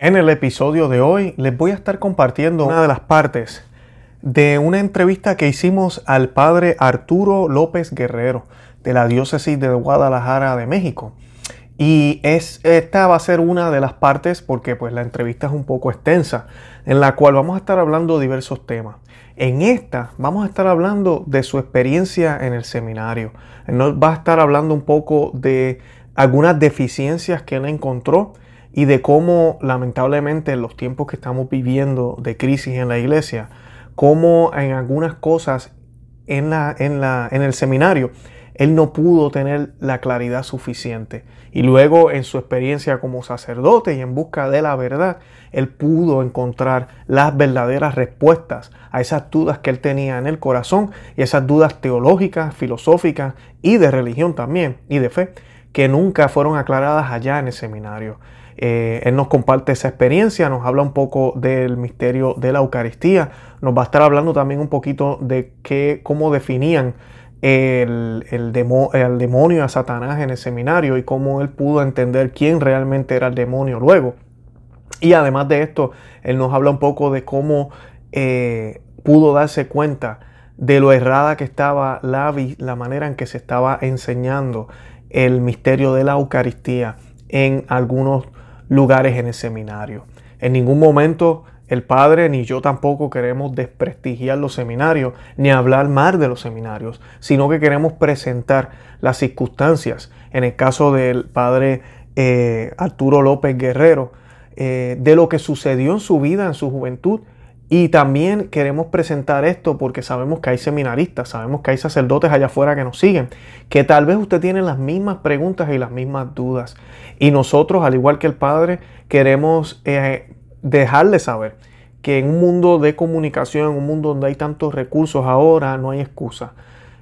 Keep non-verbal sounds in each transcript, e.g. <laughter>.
En el episodio de hoy les voy a estar compartiendo una de las partes de una entrevista que hicimos al padre Arturo López Guerrero de la diócesis de Guadalajara de México. Y es, esta va a ser una de las partes porque pues la entrevista es un poco extensa, en la cual vamos a estar hablando diversos temas. En esta vamos a estar hablando de su experiencia en el seminario. Nos va a estar hablando un poco de algunas deficiencias que él encontró y de cómo lamentablemente en los tiempos que estamos viviendo de crisis en la iglesia, cómo en algunas cosas en, la, en, la, en el seminario él no pudo tener la claridad suficiente. Y luego en su experiencia como sacerdote y en busca de la verdad, él pudo encontrar las verdaderas respuestas a esas dudas que él tenía en el corazón y esas dudas teológicas, filosóficas y de religión también y de fe que nunca fueron aclaradas allá en el seminario. Eh, él nos comparte esa experiencia, nos habla un poco del misterio de la Eucaristía, nos va a estar hablando también un poquito de qué, cómo definían el, el, demonio a Satanás en el seminario y cómo él pudo entender quién realmente era el demonio luego. Y además de esto, él nos habla un poco de cómo eh, pudo darse cuenta de lo errada que estaba la, la manera en que se estaba enseñando el misterio de la Eucaristía en algunos lugares en el seminario. En ningún momento el padre ni yo tampoco queremos desprestigiar los seminarios ni hablar mal de los seminarios, sino que queremos presentar las circunstancias. En el caso del padre eh, Arturo López Guerrero, eh, de lo que sucedió en su vida, en su juventud, y también queremos presentar esto porque sabemos que hay seminaristas, sabemos que hay sacerdotes allá afuera que nos siguen, que tal vez usted tiene las mismas preguntas y las mismas dudas. Y nosotros, al igual que el Padre, queremos eh, dejarle saber que en un mundo de comunicación, en un mundo donde hay tantos recursos ahora, no hay excusa.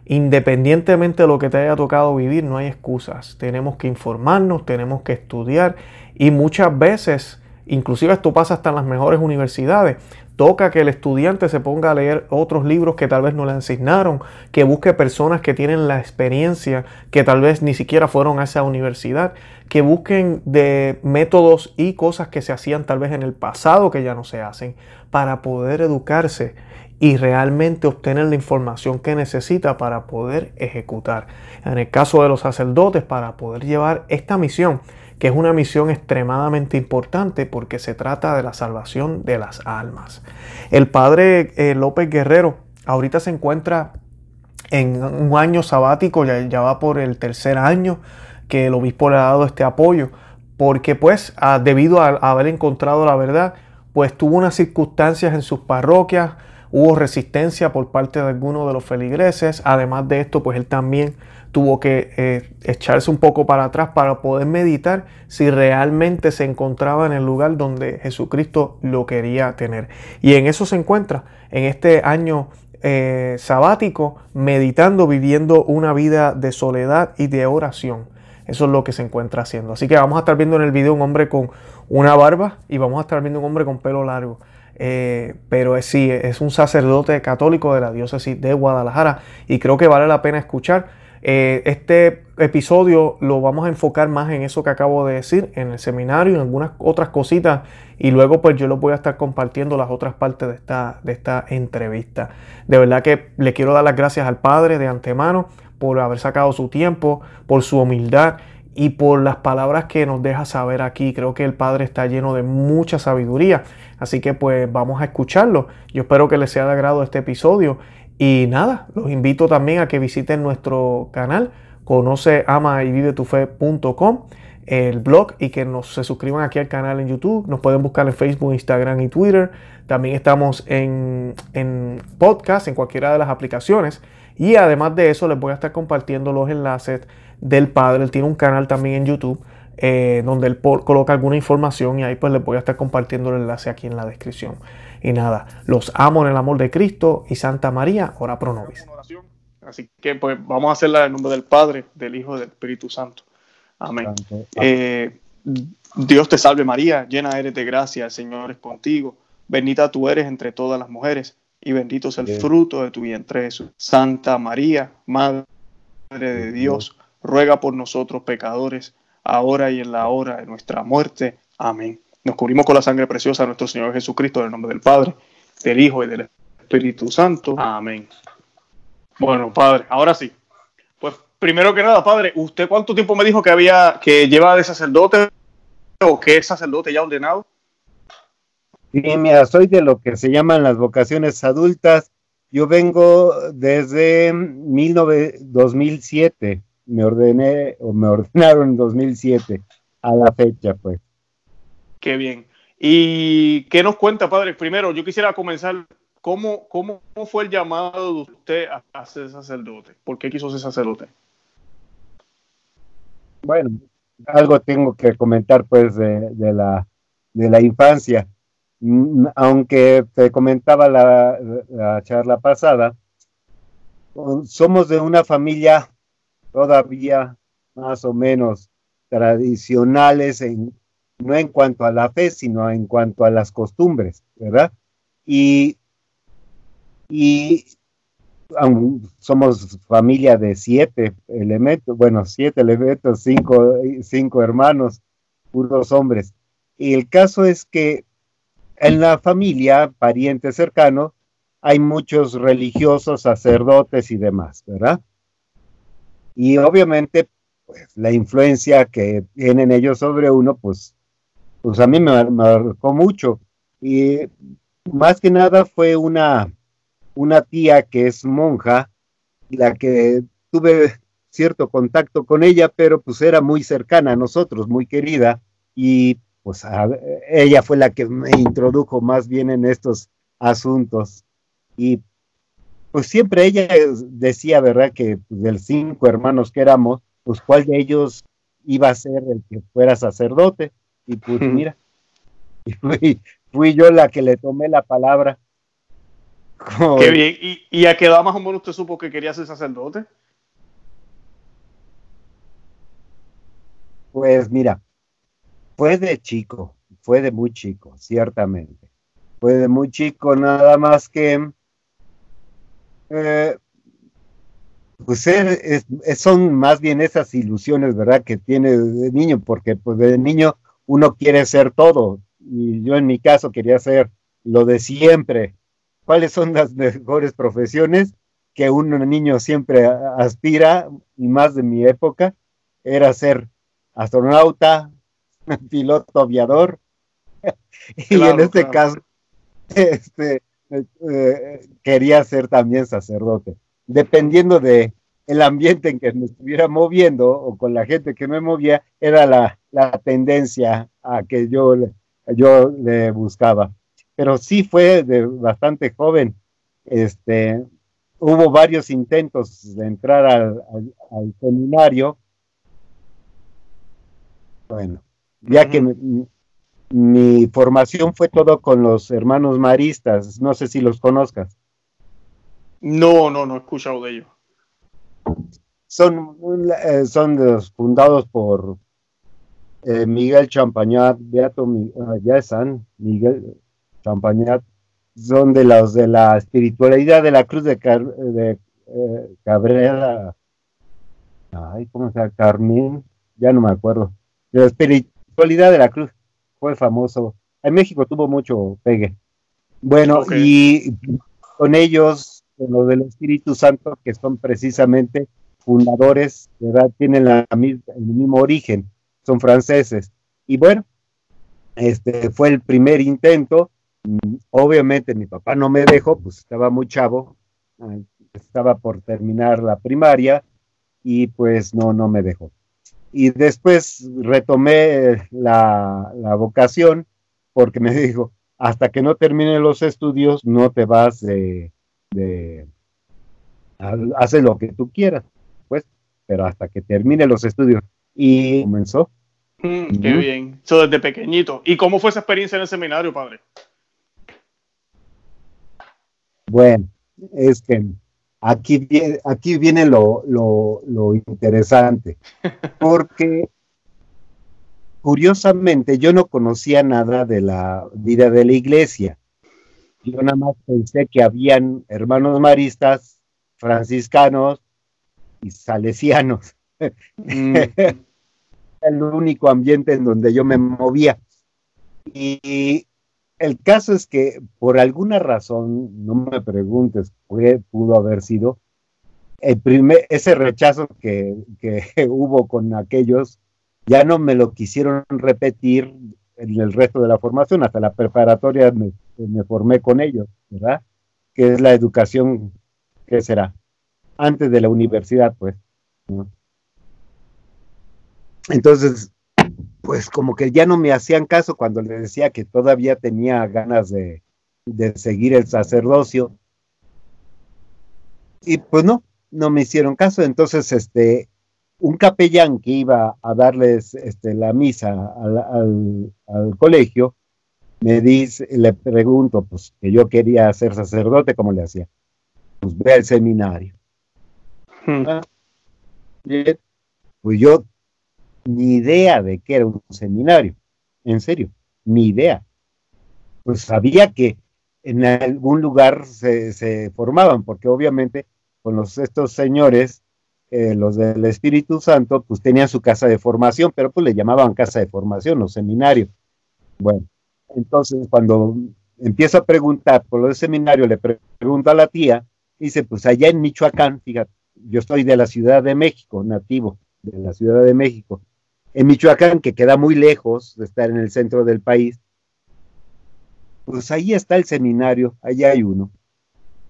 Independientemente de lo que te haya tocado vivir, no hay excusas. Tenemos que informarnos, tenemos que estudiar y muchas veces, inclusive esto pasa hasta en las mejores universidades, Toca que el estudiante se ponga a leer otros libros que tal vez no le asignaron, que busque personas que tienen la experiencia, que tal vez ni siquiera fueron a esa universidad, que busquen de métodos y cosas que se hacían tal vez en el pasado que ya no se hacen, para poder educarse y realmente obtener la información que necesita para poder ejecutar. En el caso de los sacerdotes, para poder llevar esta misión que es una misión extremadamente importante porque se trata de la salvación de las almas. El padre eh, López Guerrero ahorita se encuentra en un año sabático, ya, va por el tercer año que el obispo le ha dado este apoyo, porque pues debido a, a haber encontrado la verdad, pues tuvo unas circunstancias en sus parroquias, hubo resistencia por parte de algunos de los feligreses, además de esto pues él también tuvo que eh, echarse un poco para atrás para poder meditar si realmente se encontraba en el lugar donde Jesucristo lo quería tener. Y en eso se encuentra, en este año eh, sabático, meditando, viviendo una vida de soledad y de oración. Eso es lo que se encuentra haciendo. Así que vamos a estar viendo en el video un hombre con una barba y vamos a estar viendo un hombre con pelo largo. Eh, pero sí, es un sacerdote católico de la diócesis de Guadalajara y creo que vale la pena escuchar eh, este episodio lo vamos a enfocar más en eso que acabo de decir, en el seminario, en algunas otras cositas, y luego pues yo lo voy a estar compartiendo las otras partes de esta, de esta entrevista. De verdad que le quiero dar las gracias al Padre de antemano por haber sacado su tiempo, por su humildad y por las palabras que nos deja saber aquí. Creo que el Padre está lleno de mucha sabiduría. Así que pues vamos a escucharlo. Yo espero que les sea de agrado este episodio y nada, los invito también a que visiten nuestro canal, conoce, ama y vive tu fe.com, el blog y que nos se suscriban aquí al canal en YouTube. Nos pueden buscar en Facebook, Instagram y Twitter. También estamos en, en podcast, en cualquiera de las aplicaciones. Y además de eso, les voy a estar compartiendo los enlaces del padre. Él tiene un canal también en YouTube eh, donde él coloca alguna información y ahí pues les voy a estar compartiendo el enlace aquí en la descripción. Y nada, los amo en el amor de Cristo y Santa María, ora pro nobis. Así que pues vamos a hacerla en nombre del Padre, del Hijo y del Espíritu Santo. Amén. Eh, Dios te salve María, llena eres de gracia, el Señor es contigo. Bendita tú eres entre todas las mujeres y bendito es el fruto de tu vientre Jesús. Santa María, Madre de Dios, ruega por nosotros pecadores, ahora y en la hora de nuestra muerte. Amén. Nos cubrimos con la sangre preciosa de nuestro Señor Jesucristo, en el nombre del Padre, del Hijo y del Espíritu Santo. Amén. Bueno, Padre, ahora sí. Pues primero que nada, Padre, ¿usted cuánto tiempo me dijo que había, que lleva de sacerdote o que es sacerdote ya ordenado? Sí, mira, soy de lo que se llaman las vocaciones adultas. Yo vengo desde 2007. Me ordené o me ordenaron en 2007 a la fecha, pues. Qué bien. ¿Y qué nos cuenta, padre? Primero, yo quisiera comenzar. ¿Cómo, cómo fue el llamado de usted a, ser sacerdote? ¿Por qué quiso ser sacerdote? Bueno, algo tengo que comentar, pues, de, la, de la infancia. Mm, aunque te comentaba la, la charla pasada, somos de una familia todavía más o menos tradicionales en, no en cuanto a la fe, sino en cuanto a las costumbres, ¿verdad? Y, y somos familia de siete elementos, bueno, siete elementos, cinco, cinco hermanos, puros hombres. Y el caso es que en la familia, parientes cercanos, hay muchos religiosos, sacerdotes y demás, ¿verdad? Y obviamente, pues la influencia que tienen ellos sobre uno, pues pues a mí me marcó mucho. Y más que nada fue una, una tía que es monja, la que tuve cierto contacto con ella, pero pues era muy cercana a nosotros, muy querida, y pues ella fue la que me introdujo más bien en estos asuntos. Y pues siempre ella decía, ¿verdad?, que pues, de los cinco hermanos que éramos, pues cuál de ellos iba a ser el que fuera sacerdote. Y pues <laughs> mira, <laughs> fui, yo la que le tomé la palabra. Qué bien. ¿Y, a qué edad más o menos usted supo que quería ser sacerdote? Pues mira, fue de chico, fue de muy chico, ciertamente. Fue de muy chico, nada más que eh, pues son más bien esas ilusiones, ¿verdad? Que tiene de niño, porque pues de niño uno quiere ser todo, y yo en mi caso quería ser lo de siempre. ¿Cuáles son las mejores profesiones que un niño siempre aspira, y más de mi época, era ser astronauta, <laughs> piloto aviador, <laughs> y en este caso <laughs> este, eh, quería ser también sacerdote, dependiendo de el ambiente en que me estuviera moviendo o con la gente que me movía, era la, tendencia a que yo, yo le buscaba. Pero sí fue de bastante joven. Este, hubo varios intentos de entrar al, seminario. Bueno, ya que mi, mi formación fue todo con los hermanos maristas, no sé si los conozcas. No, no, no he escuchado de ellos son, eh, son los fundados por eh, Miguel Champañat, Beato, ah, ya están, Miguel Champañat, son de los de la espiritualidad de la cruz de, de eh, Cabrera, ay, ¿cómo se llama? Carmen, ya no me acuerdo, de la espiritualidad de la cruz, fue famoso, en México tuvo mucho pegue. Bueno, y con ellos, con los del Espíritu Santo, que son precisamente fundadores, ¿verdad? Tienen la, el mismo origen, son franceses. Y bueno, este fue el primer intento. Mm, obviamente mi papá no me dejó, pues estaba muy chavo, estaba por terminar la primaria y pues no, no me dejó. Y después retomé la, vocación porque me <laughs> dijo, hasta que no termine los estudios no te vas de, de hacer lo que tú quieras pero hasta que termine los estudios. Y comenzó. Mm, qué bien. Eso desde pequeñito. ¿Y cómo fue esa experiencia en el seminario, padre? Bueno, es que aquí viene, aquí viene lo, lo, lo interesante, <laughs> porque curiosamente yo no conocía nada de la vida de la iglesia. Yo nada más pensé que habían hermanos maristas, franciscanos, salesianos. Mm. <laughs> el único ambiente en donde yo me movía. Y, el caso es que por alguna razón, no me preguntes qué pudo haber sido, el primer, ese rechazo que, <laughs> hubo con aquellos, ya no me lo quisieron repetir en el resto de la formación, hasta la preparatoria me, me formé con ellos, ¿verdad? Que es la educación, ¿qué será? Antes de la universidad, pues. Entonces, pues como que ya no me hacían caso cuando les decía que todavía tenía ganas de, seguir el sacerdocio. Y pues no, no me hicieron caso. Entonces, este, un capellán que iba a darles este, la misa al, colegio, me dice, le pregunto, pues que yo quería ser sacerdote, ¿cómo le hacía? Pues ve al seminario. Hmm. Ah, pues yo ni idea de que era un seminario, en serio, ni idea. Pues sabía que en algún lugar se, formaban, porque obviamente con los, estos señores, eh, los del Espíritu Santo, pues tenían su casa de formación, pero pues le llamaban casa de formación o seminario. Bueno, entonces cuando empiezo a preguntar por lo del seminario, le pregunto a la tía, dice, pues allá en Michoacán, fíjate, yo estoy de la Ciudad de México, nativo de la Ciudad de México, en Michoacán, que queda muy lejos de estar en el centro del país, pues ahí está el seminario, allá hay uno.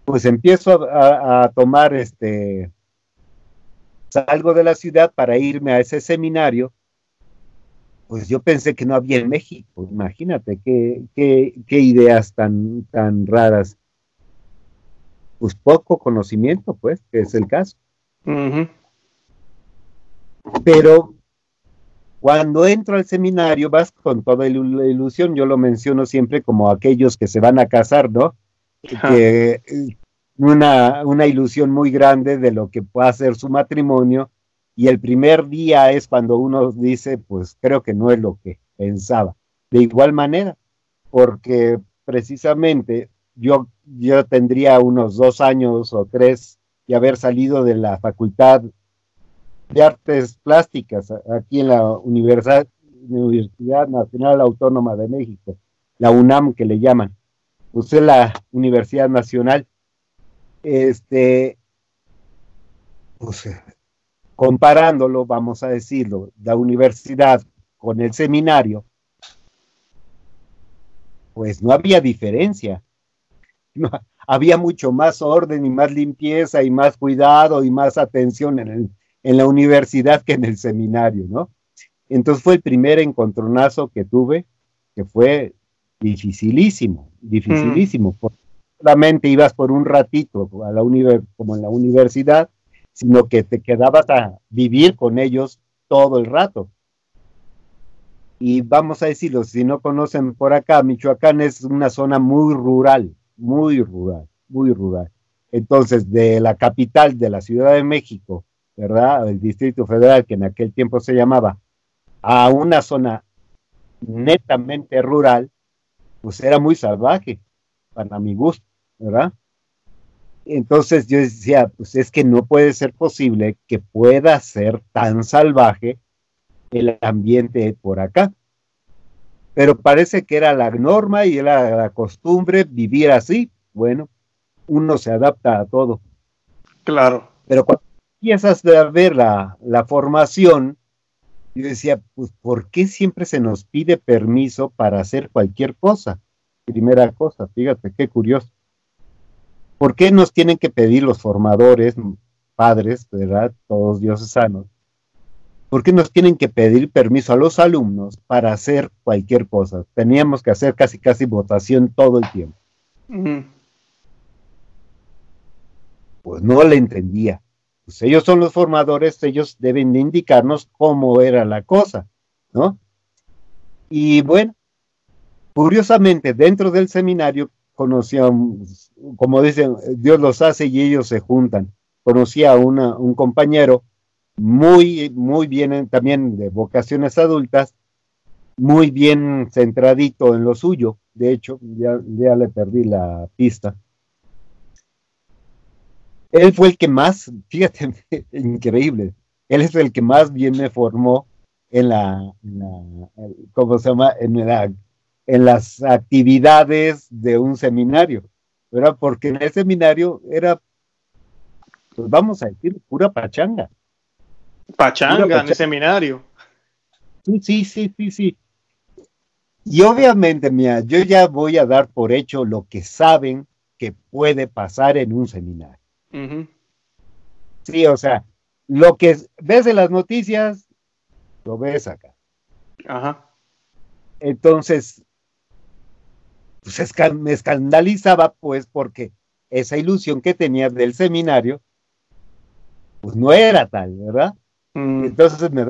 Pues empiezo a, tomar este, salgo de la ciudad para irme a ese seminario, pues yo pensé que no había en México, imagínate qué, qué, ideas tan, tan raras. Pues poco conocimiento, pues, que es el caso. Pero cuando entro al seminario vas con toda la ilusión, yo lo menciono siempre como aquellos que se van a casar, ¿no? Que una, una ilusión muy grande de lo que pueda ser su matrimonio y el primer día es cuando uno dice, pues creo que no es lo que pensaba. De igual manera, porque precisamente yo, yo tendría unos dos años o tres de haber salido de la facultad de Artes Plásticas aquí en la Universidad, Universidad Nacional Autónoma de México, la UNAM que le llaman. Usted la Universidad Nacional, este, pues, comparándolo, vamos a decirlo, la universidad con el seminario, pues no había diferencia. <laughs> Había mucho más orden y más limpieza y más cuidado y más atención en el, en la universidad que en el seminario, ¿no? Entonces fue el primer encontronazo que tuve, que fue dificilísimo, dificilísimo, mm. porque solamente ibas por un ratito a la como en la universidad, sino que te quedabas a vivir con ellos todo el rato. Y vamos a decirlo, si no conocen por acá, Michoacán es una zona muy rural, muy rural, muy rural. Entonces, de la capital de la Ciudad de México ¿verdad? El Distrito Federal, que en aquel tiempo se llamaba, a una zona netamente rural, pues era muy salvaje, para mi gusto, ¿verdad? Entonces yo decía, pues es que no puede ser posible que pueda ser tan salvaje el ambiente por acá. Pero parece que era la norma y era la costumbre vivir así. Bueno, uno se adapta a todo. Claro. Pero cuando empiezas a ver la, formación, y decía, pues, ¿por qué siempre se nos pide permiso para hacer cualquier cosa? Primera cosa, fíjate, qué curioso. ¿Por qué nos tienen que pedir los formadores, padres, verdad, todos diocesanos? ¿Por qué nos tienen que pedir permiso a los alumnos para hacer cualquier cosa? Teníamos que hacer casi, casi votación todo el tiempo. Pues no le entendía pues ellos son los formadores, ellos deben indicarnos cómo era la cosa, ¿no? Y bueno, curiosamente, dentro del seminario conocíamos, como dicen, Dios los hace y ellos se juntan. Conocí a un compañero muy, muy bien, también de vocaciones adultas, muy bien centradito en lo suyo. De hecho, ya, ya le perdí la pista él fue el que más, fíjate, <laughs> increíble, él es el que más bien me formó en la, ¿cómo se llama? En la en las actividades de un seminario, ¿verdad? Porque en el seminario era, pues vamos a decir, pura pachanga. Pachanga en el seminario. Sí, sí, sí, sí, sí. Y obviamente, mira, yo ya voy a dar por hecho lo que saben que puede pasar en un seminario. Sí, o sea, lo que ves en las noticias, lo ves acá. Ajá. Entonces, pues me escandalizaba, pues, porque esa ilusión que tenía del seminario, pues no era tal, ¿verdad? Mm. Entonces me,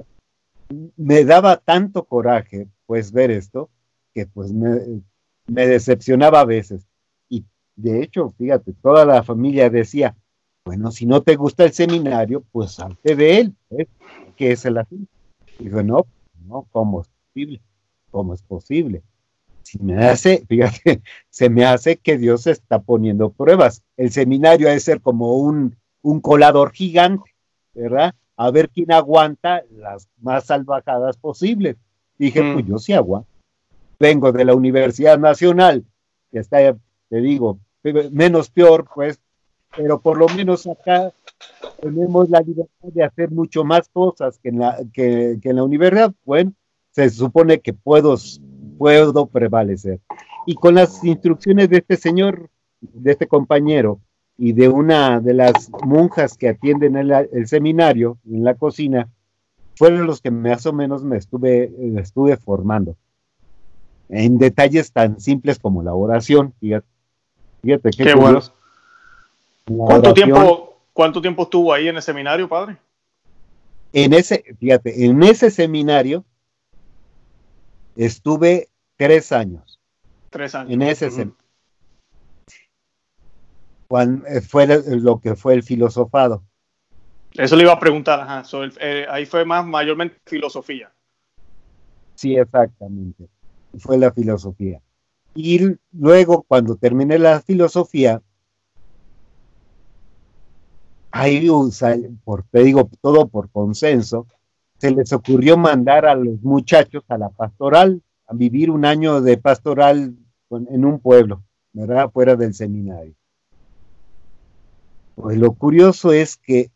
me, daba tanto coraje, pues, ver esto, que pues me, me decepcionaba a veces. Y de hecho, fíjate, toda la familia decía, bueno, si no te gusta el seminario, pues salte de él, ¿eh? que es el asunto. Dijo, no, no, ¿cómo es posible? ¿Cómo es posible? Si me hace, <laughs> fíjate, se me hace que Dios está poniendo pruebas. El seminario ha de ser como un, un colador gigante, ¿verdad? A ver quién aguanta las más salvajadas posibles. Dije, pues mm. yo sí aguanto. Vengo de la Universidad Nacional, que está, te digo, menos peor, pues, pero por lo menos acá tenemos la libertad de hacer mucho más cosas que en la, que, en la universidad. Bueno, se supone que puedo, puedo prevalecer. Y con las instrucciones de este señor, de este compañero, y de una de las monjas que atienden el, el seminario en la cocina, fueron los que más o menos me estuve, estuve formando. En detalles tan simples como la oración, fíjate, fíjate qué, bueno. ¿Cuánto tiempo, ¿Cuánto tiempo estuvo ahí en el seminario, padre? En ese, fíjate, en ese seminario estuve tres años. Tres años. En ese seminario. Eh, fue lo que fue el filosofado. Eso le iba a preguntar, ajá. Eh, ahí fue más mayormente filosofía. Sí, exactamente. Fue la filosofía. Y luego, cuando terminé la filosofía, ahí, por, te digo, todo por consenso, se les ocurrió mandar a los muchachos a la pastoral, a vivir un año de pastoral en un pueblo, ¿verdad? Fuera del seminario. Pues lo curioso es que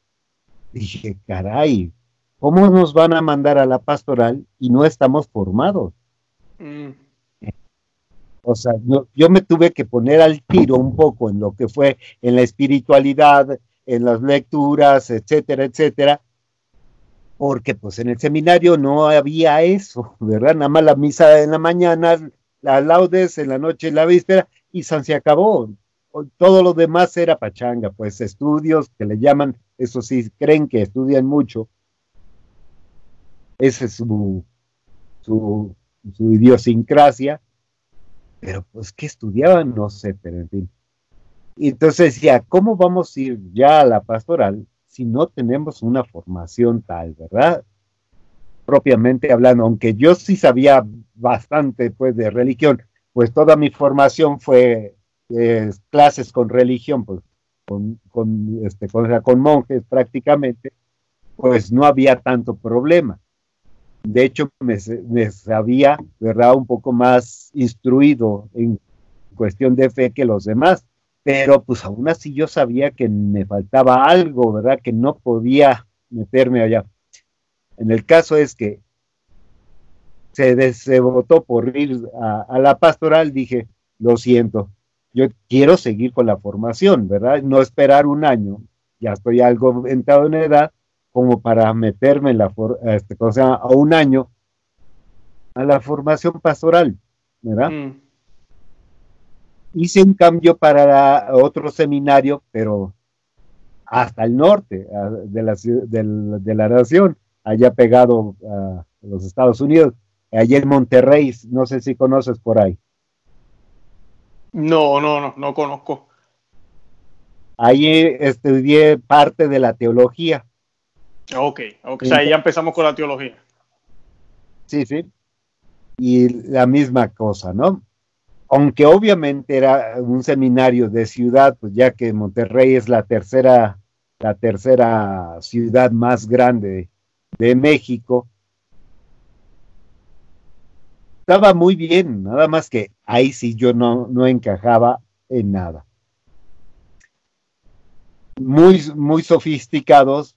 dije, caray, ¿cómo nos van a mandar a la pastoral y no estamos formados? Mm. O sea, yo me tuve que poner al tiro un poco en lo que fue en la espiritualidad, en las lecturas, etcétera, etcétera, porque pues en el seminario no había eso, ¿verdad? Nada más la misa en la mañana, la laudes en la noche, la víspera, y San se acabó. Todo lo demás era pachanga, pues estudios que le llaman, eso sí, creen que estudian mucho. Esa es su, su, su idiosincrasia. Pero pues, ¿qué estudiaban? No sé, pero en fin. Entonces decía, ¿cómo vamos a ir ya a la pastoral si no tenemos una formación tal, verdad? Propiamente hablando, aunque yo sí sabía bastante pues de religión, pues toda mi formación fue clases con religión, pues con, con, este, con, con monjes prácticamente, pues no había tanto problema. De hecho, me, me, sabía, ¿verdad?, un poco más instruido en cuestión de fe que los demás pero pues aún así yo sabía que me faltaba algo, ¿verdad? Que no podía meterme allá. En el caso es que se, votó por ir a, la pastoral, dije, lo siento, yo quiero seguir con la formación, ¿verdad? No esperar un año, ya estoy algo entrado en edad como para meterme en la este, a un año a la formación pastoral, ¿verdad? Mm hice un cambio para otro seminario, pero hasta el norte de la, de, la nación, allá pegado a los Estados Unidos, allá en Monterrey, no sé si conoces por ahí. No, no, no, no conozco. Ahí estudié parte de la teología. Ok, okay. o sea, ya empezamos con la teología. Sí, sí. Y la misma cosa, ¿no? Aunque obviamente era un seminario de ciudad, pues ya que Monterrey es la tercera, la tercera ciudad más grande de México, estaba muy bien, nada más que ahí sí yo no, no encajaba en nada. Muy, muy sofisticados,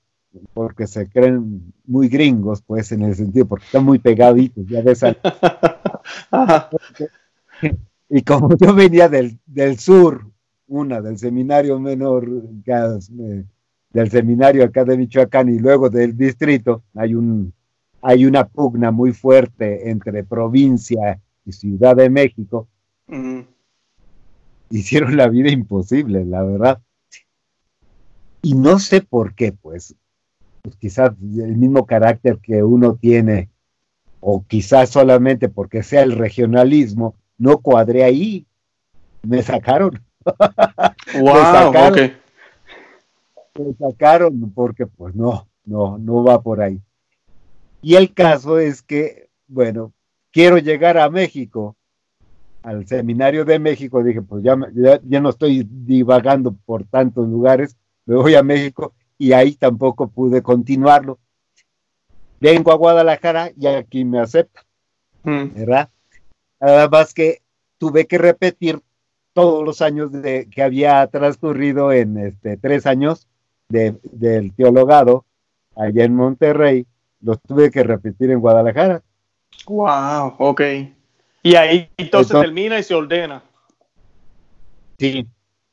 porque se creen muy gringos, pues en el sentido, porque están muy pegaditos, ya ves. <laughs> y como <laughs> yo venía del, del, sur, una del seminario menor, eh, del seminario acá de Michoacán y luego del distrito, hay un hay una pugna muy fuerte entre provincia y Ciudad de México. Hicieron la vida imposible, la verdad. Y no sé por qué, pues, pues quizás el mismo carácter que uno tiene, o quizás solamente porque sea el regionalismo, no cuadré ahí. Me sacaron. Wow, <laughs> me sacaron, me sacaron porque pues no, no, no va por ahí. Y el caso es que, bueno, quiero llegar a México, al seminario de México, dije, pues ya, ya, no estoy divagando por tantos lugares, me voy a México y ahí tampoco pude continuarlo. Vengo a Guadalajara y aquí me aceptan, mm. ¿verdad? Nada más que tuve que repetir todos los años de, que había transcurrido en este, tres años de, del teologado allá en Monterrey los tuve que repetir en Guadalajara. Wow, ok. Y ahí entonces, termina y se ordena. Sí,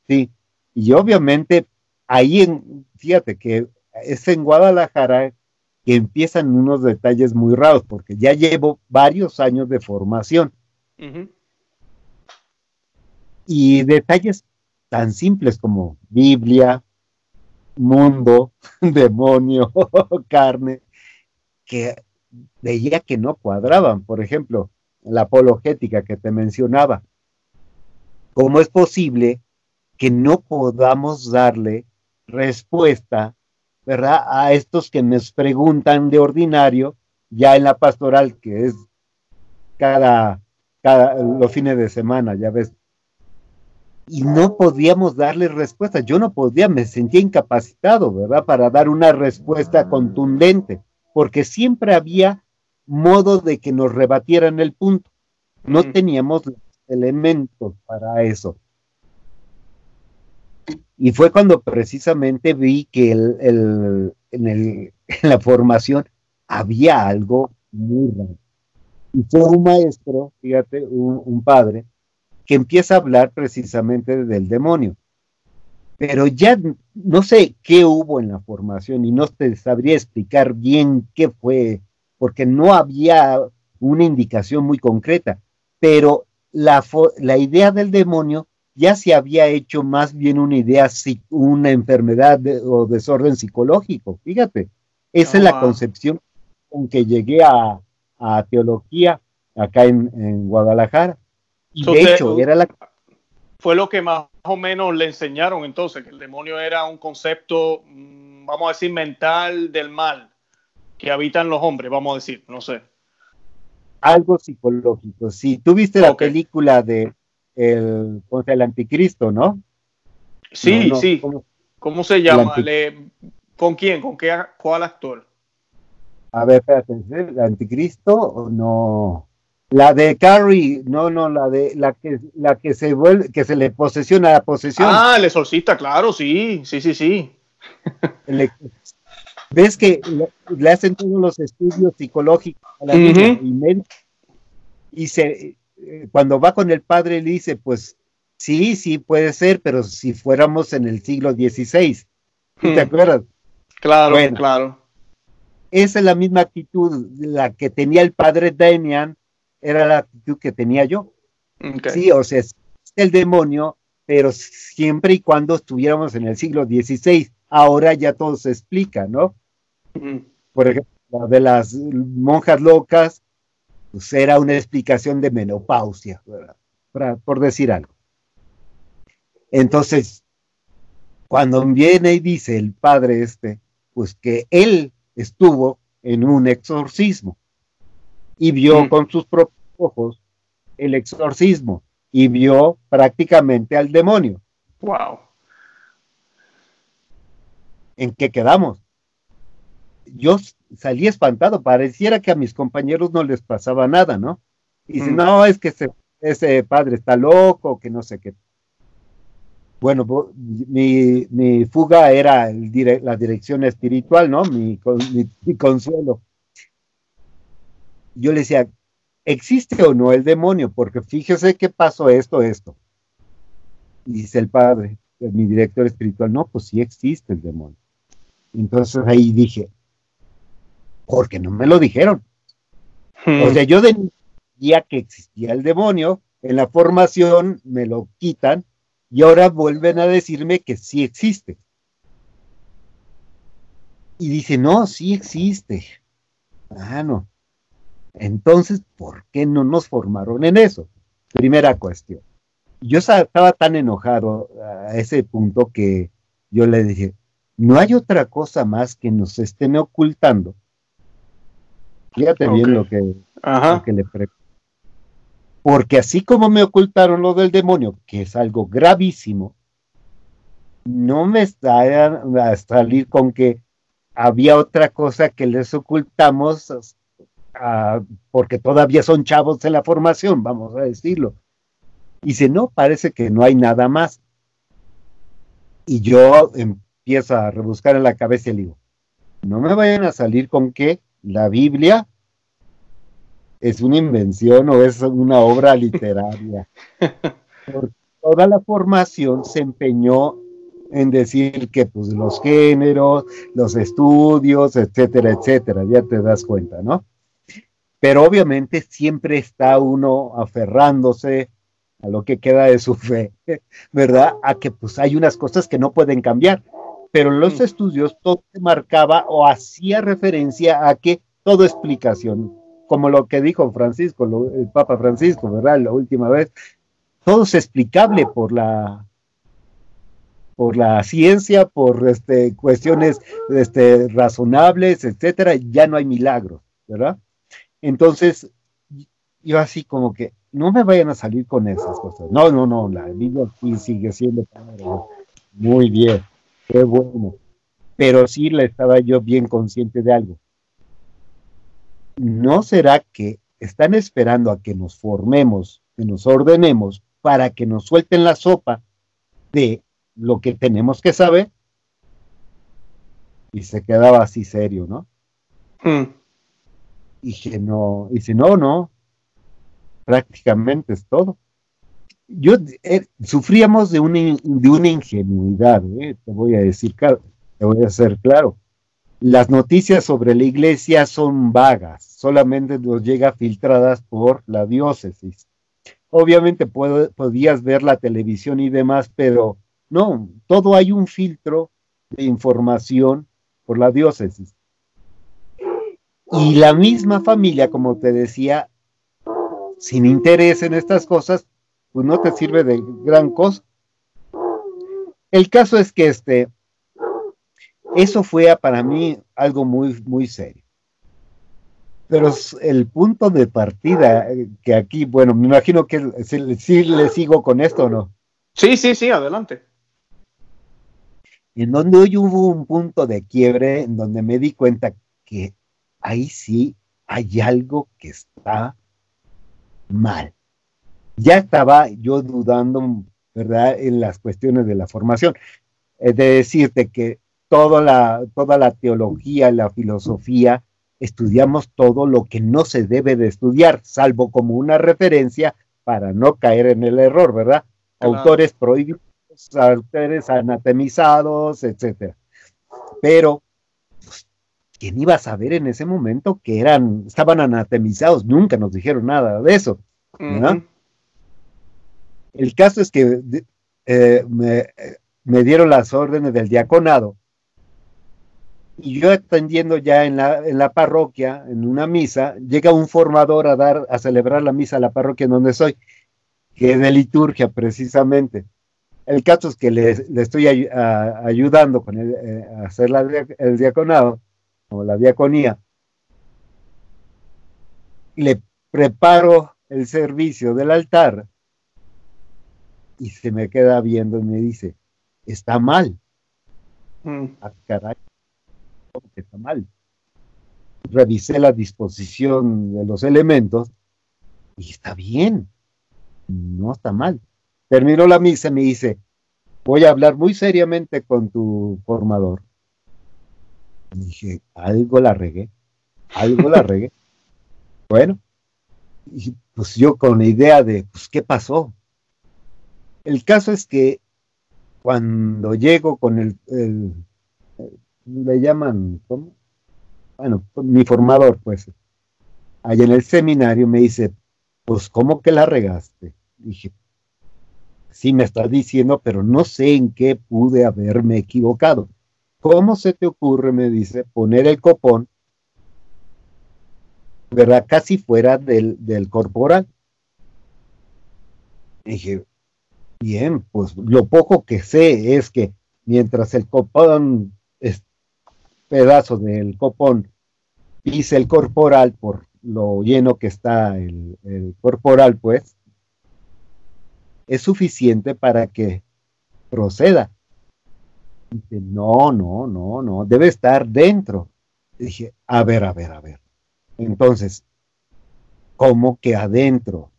sí. Y obviamente ahí, en, fíjate que es en Guadalajara que empiezan unos detalles muy raros, porque ya llevo varios años de formación. Y detalles tan simples como Biblia, mundo, <laughs> demonio, <laughs> carne, que veía que no cuadraban. Por ejemplo, la apologética que te mencionaba. ¿Cómo es posible que no podamos darle respuesta, ¿verdad? A estos que nos preguntan de ordinario, ya en la pastoral, que es cada, cada los fines de semana, ya ves. Y no podíamos darle respuesta. Yo no podía, me sentía incapacitado, ¿verdad? Para dar una respuesta contundente porque siempre había modo de que nos rebatieran el punto. No teníamos elementos para eso. Y fue cuando precisamente vi que el, <laughs> en, la formación había algo muy raro. Y fue un maestro, fíjate, un padre, que empieza a hablar precisamente del demonio. Pero ya no sé qué hubo en la formación y no te sabría explicar bien qué fue, porque no había una indicación muy concreta, pero la, la idea del demonio ya se había hecho más bien una idea, una enfermedad o desorden psicológico, fíjate, esa es la concepción con que llegué a, teología acá en, Guadalajara. Y de hecho, era la... Fue lo que más o menos le enseñaron entonces que el demonio era un concepto, mm, vamos a decir, mental del mal que habitan los hombres, vamos a decir, no sé. Algo psicológico. Si tú viste la película de el, el anticristo, ¿no? Sí, sí. ¿Cómo, se llama? ¿Con quién? ¿Con qué, cuál actor? A ver, espérate, ¿el anticristo o no? La de Carrie, no, no, la de la que la que se vuelve, que se le posesiona la posesión. Ah, el exorcista, claro, sí, sí, sí, sí. Ves que le, hacen todos los estudios psicológicos a la y, y se eh, cuando va con el padre le dice, pues sí, sí puede ser, pero si fuéramos en el siglo XVI. ¿Te hmm. acuerdas? Claro, claro. Esa es la misma actitud la que tenía el padre Damian era la actitud que tenía yo. Sí, o sea, es el demonio, pero siempre y cuando estuviéramos en el siglo XVI. Ahora ya todo se explica, ¿no? Por ejemplo, la de las monjas locas, pues era una explicación de menopausia, por decir algo. Entonces, cuando viene y dice el padre este, pues que él estuvo en un exorcismo y vio mm. con sus propios ojos el exorcismo y vio prácticamente al demonio. Wow. ¿En qué quedamos? Yo salí espantado, pareciera que a mis compañeros no les pasaba nada, ¿no? Y mm. no, es que ese, ese, padre está loco, que no sé qué. Bueno, mi, mi fuga era la dirección espiritual, ¿no? Mi, mi, consuelo. Yo le decía, ¿existe o no el demonio? Porque fíjese que pasó esto, esto. Y dice el padre, mi director espiritual, no, pues sí existe el demonio. Entonces ahí dije, porque no me lo dijeron. O hmm. sea, yo decía que existía el demonio, en la formación me lo quitan y ahora vuelven a decirme que sí existe. Y dice, no, sí existe. Ah, no. Entonces, ¿por qué no nos formaron en eso? Primera cuestión. Yo estaba tan enojado a ese punto que yo le dije, no hay otra cosa más que nos estén ocultando. Fíjate bien lo que, lo que le pregunto. Porque así como me ocultaron lo del demonio, que es algo gravísimo, no me está a salir con que había otra cosa que les ocultamos ah, porque todavía son chavos en la formación, vamos a decirlo. Y dice, no, parece que no hay nada más. Y yo empiezo a rebuscar en la cabeza y le digo, no me vayan a salir con que la Biblia es una invención o es una obra literaria. <laughs> toda la formación se empeñó en decir que pues los géneros, los estudios, etcétera, etcétera, ya te das cuenta, ¿no? Pero obviamente siempre está uno aferrándose a lo que queda de su fe, <laughs> ¿verdad? A que pues hay unas cosas que no pueden cambiar. Pero en los mm. estudios todo se marcaba o hacía referencia a que todo explicación como lo que dijo Francisco, el Papa Francisco, ¿verdad? La última vez, todo es explicable por la por la ciencia, por este, cuestiones este, razonables, etcétera, ya no hay milagros, ¿verdad? Entonces, yo así como que, no me vayan a salir con esas cosas. No, no, no, la Biblia sigue siendo muy bien, qué bueno. Pero sí le estaba yo bien consciente de algo. ¿No será que están esperando a que nos formemos, que nos ordenemos para que nos suelten la sopa de lo que tenemos que saber? Y se quedaba así serio, ¿no? Hmm. Y que no, y si no, no, prácticamente es todo. Yo eh, sufríamos de una, de una ingenuidad, ¿eh? te voy a decir, te voy a hacer claro las noticias sobre la iglesia son vagas, solamente nos llega filtradas por la diócesis. Obviamente podías ver la televisión y demás, pero no, todo hay un filtro de información por la diócesis. Y la misma familia, como te decía, sin interés en estas cosas, pues no te sirve de gran cosa. El caso es que este, eso fue para mí algo muy, muy serio. Pero el punto de partida, eh, que aquí, bueno, me imagino que sí le sigo con esto, ¿o no? Sí, sí, sí, adelante. En donde hoy hubo un punto de quiebre, en donde me di cuenta que ahí sí hay algo que está mal. Ya estaba yo dudando, ¿verdad?, en las cuestiones de la formación. de decirte que toda la, toda la teología, la filosofía, estudiamos todo lo que no se debe de estudiar, salvo como una referencia para no caer en el error, ¿verdad? Autores prohibidos, autores anatemizados, etcétera. Pero, pues, ¿quién iba a saber en ese momento que eran, estaban anatemizados? Nunca nos dijeron nada de eso. El caso es que eh, me, me dieron las órdenes del diaconado y yo atendiendo ya en la, en la parroquia, en una misa, llega un formador a dar, a celebrar la misa a la parroquia en donde soy, que es de liturgia precisamente. El caso es que le, estoy ayudando con eh, a hacer el diaconado, o la diaconía. Le preparo el servicio del altar y se me queda viendo y me dice, está mal. Mm. Ah, caray que está mal. Revisé la disposición de los elementos Y está bien, no está mal. Terminó la misa y me dice, voy a hablar muy seriamente con tu formador. Y dije, algo la regué, algo la regué. <laughs> bueno, y pues yo con la idea de, pues, ¿qué pasó? El caso es que cuando llego con el, le llaman, ¿cómo? Bueno, mi formador, pues, allá en el seminario me dice, pues, ¿cómo que la regaste? Dije, sí me estás diciendo, pero no sé en qué pude haberme equivocado. ¿Cómo se te ocurre, me dice, poner el copón, ¿verdad? Casi fuera del, del corporal. Dije, bien, pues lo poco que sé es que mientras el copón, pedazo del copón, pisa el corporal por lo lleno que está el, el corporal, pues, es suficiente para que proceda. Dice, no, no, no, no, debe estar dentro. Dije, a ver, a ver, a ver. Entonces, ¿cómo que adentro?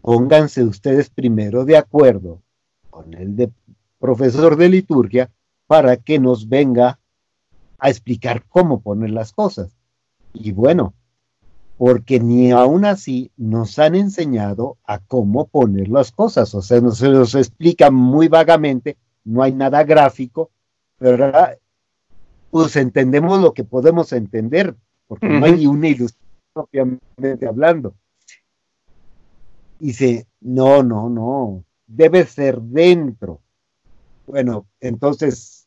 Pónganse ustedes primero de acuerdo con el de profesor de liturgia para que nos venga a explicar cómo poner las cosas. Y bueno, porque ni aún así nos han enseñado a cómo poner las cosas, o sea, se nos explica muy vagamente, no hay nada gráfico, pero pues entendemos lo que podemos entender, porque no hay una ilustración propiamente hablando. Dice, no, no, no, debe ser dentro. Bueno, entonces,